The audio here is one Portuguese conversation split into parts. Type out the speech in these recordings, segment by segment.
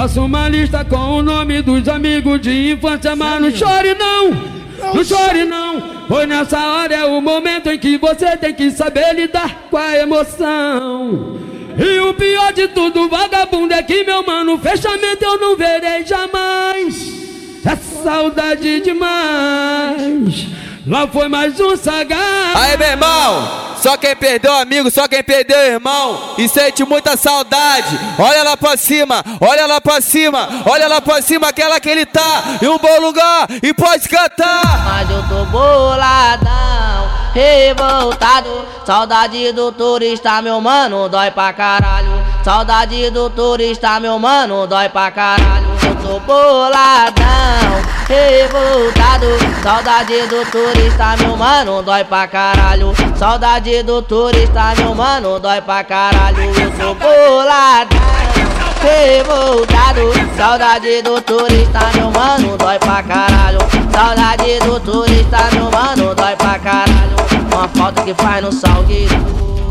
Faça uma lista com o nome dos amigos de infância, mas não chore não, não chore não. Pois nessa hora é o momento em que você tem que saber lidar com a emoção. E o pior de tudo, vagabundo, é que meu mano, fechamento eu não verei jamais. É saudade demais. Lá foi mais um sagaz. Aí, meu irmão. Só quem perdeu amigo, só quem perdeu irmão e sente muita saudade. Olha lá pra cima, olha lá pra cima, olha lá pra cima, aquela que ele tá em um bom lugar e pode cantar. Mas eu tô boladão, revoltado. Saudade do turista, meu mano, dói pra caralho. Saudade do turista, meu mano, dói pra caralho. Eu tô boladão, revoltado. Saudade do turista, meu mano, dói pra caralho. Saudade do turista, meu mano, dói pra caralho. Eu tô boladão, revoltado. Saudade do turista, meu mano, dói pra caralho. Saudade do turista, meu mano, dói pra caralho. Uma falta que faz no salgueiro.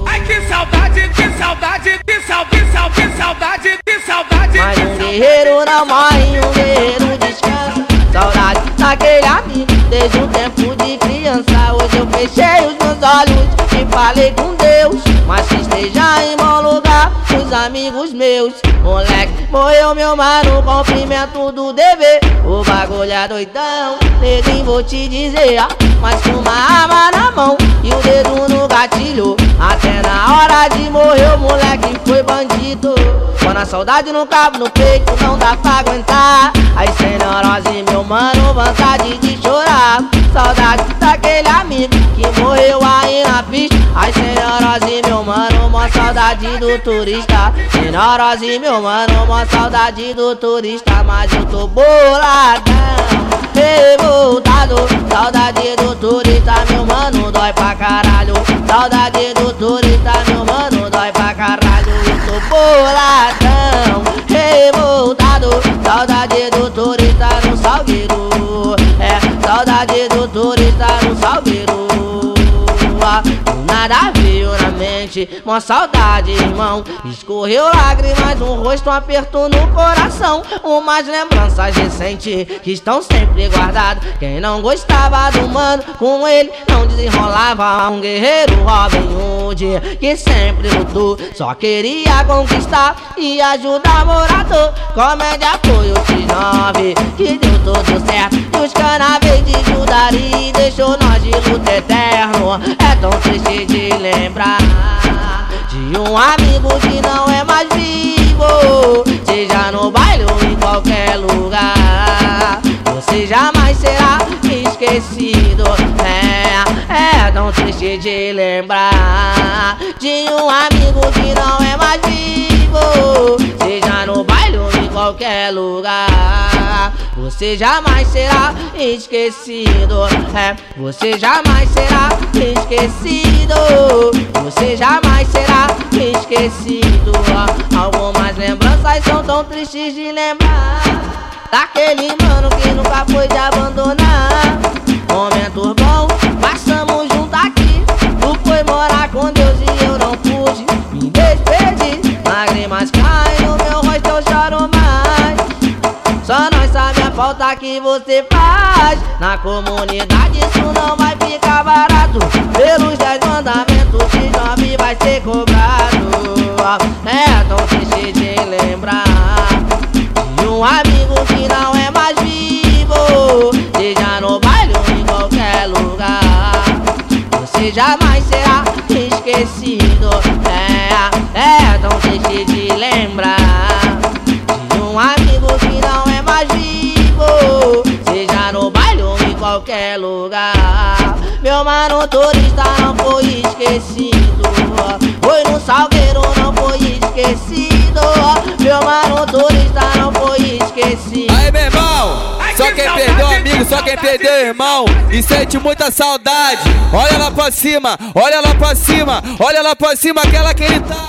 Ai que saudade, que saudade, que saudade, que saudade, que saudade, que saudade. Mas um guerreiro não morre, um guerreiro descansa. Saudade daquele amigo desde o tempo falei com Deus. Mas esteja em bom lugar, os amigos meus. Moleque, morreu meu mano, cumprimento do dever. O bagulho é doidão, neguinho vou te dizer. Mas com uma arma na mão e o dedo no gatilho. Até na hora de morrer, o moleque foi bandido. Quando a saudade no cabo no peito, não dá pra aguentar. Aí sem neurose, meu mano, vontade de chorar. Saudade sem neurose, meu mano, mó saudade do turista. Sem neurose, meu mano, mó saudade do turista. Mas eu tô boladão, revoltado. Saudade do turista, meu mano, dói pra caralho. Saudade do turista, meu mano, dói pra caralho. Eu tô boladão, revoltado. Saudade do turista no salgueiro. É, saudade do turista no salgueiro. Ah, Nada veio na mente, uma saudade, irmão. Escorreu lágrimas no rosto, um aperto no coração. Umas lembranças recentes que estão sempre guardadas. Quem não gostava do mano, com ele não desenrolava. Um guerreiro Robin Hood que sempre lutou, só queria conquistar e ajudar morador. Comédia foi o X9 que deu tudo certo. E os canavês de Judari deixou nós de luta eterno. Triste de lembrar de um amigo que não é mais vivo. Seja no baile ou em qualquer lugar, você jamais será esquecido. É, é tão triste de lembrar de um amigo que não é mais vivo. Seja no baile ou em qualquer lugar, você jamais será esquecido. É, você jamais será esquecido. Você jamais será esquecido. Algumas lembranças são tão tristes de lembrar. Daquele mano que nunca foi de abandonar. Falta que você faz. Na comunidade isso não vai ficar barato. Pelos dez mandamentos de jovem vai ser cobrado. É tão triste de lembrar. De um amigo que não é qualquer lugar Meu mano turista não foi esquecido Foi no salgueiro não foi esquecido Meu mano turista não foi esquecido Aí, meu irmão. Só quem perdeu amigo, só quem perdeu irmão e sente muita saudade. Olha lá pra cima, olha lá pra cima, olha lá pra cima, aquela que ele tá.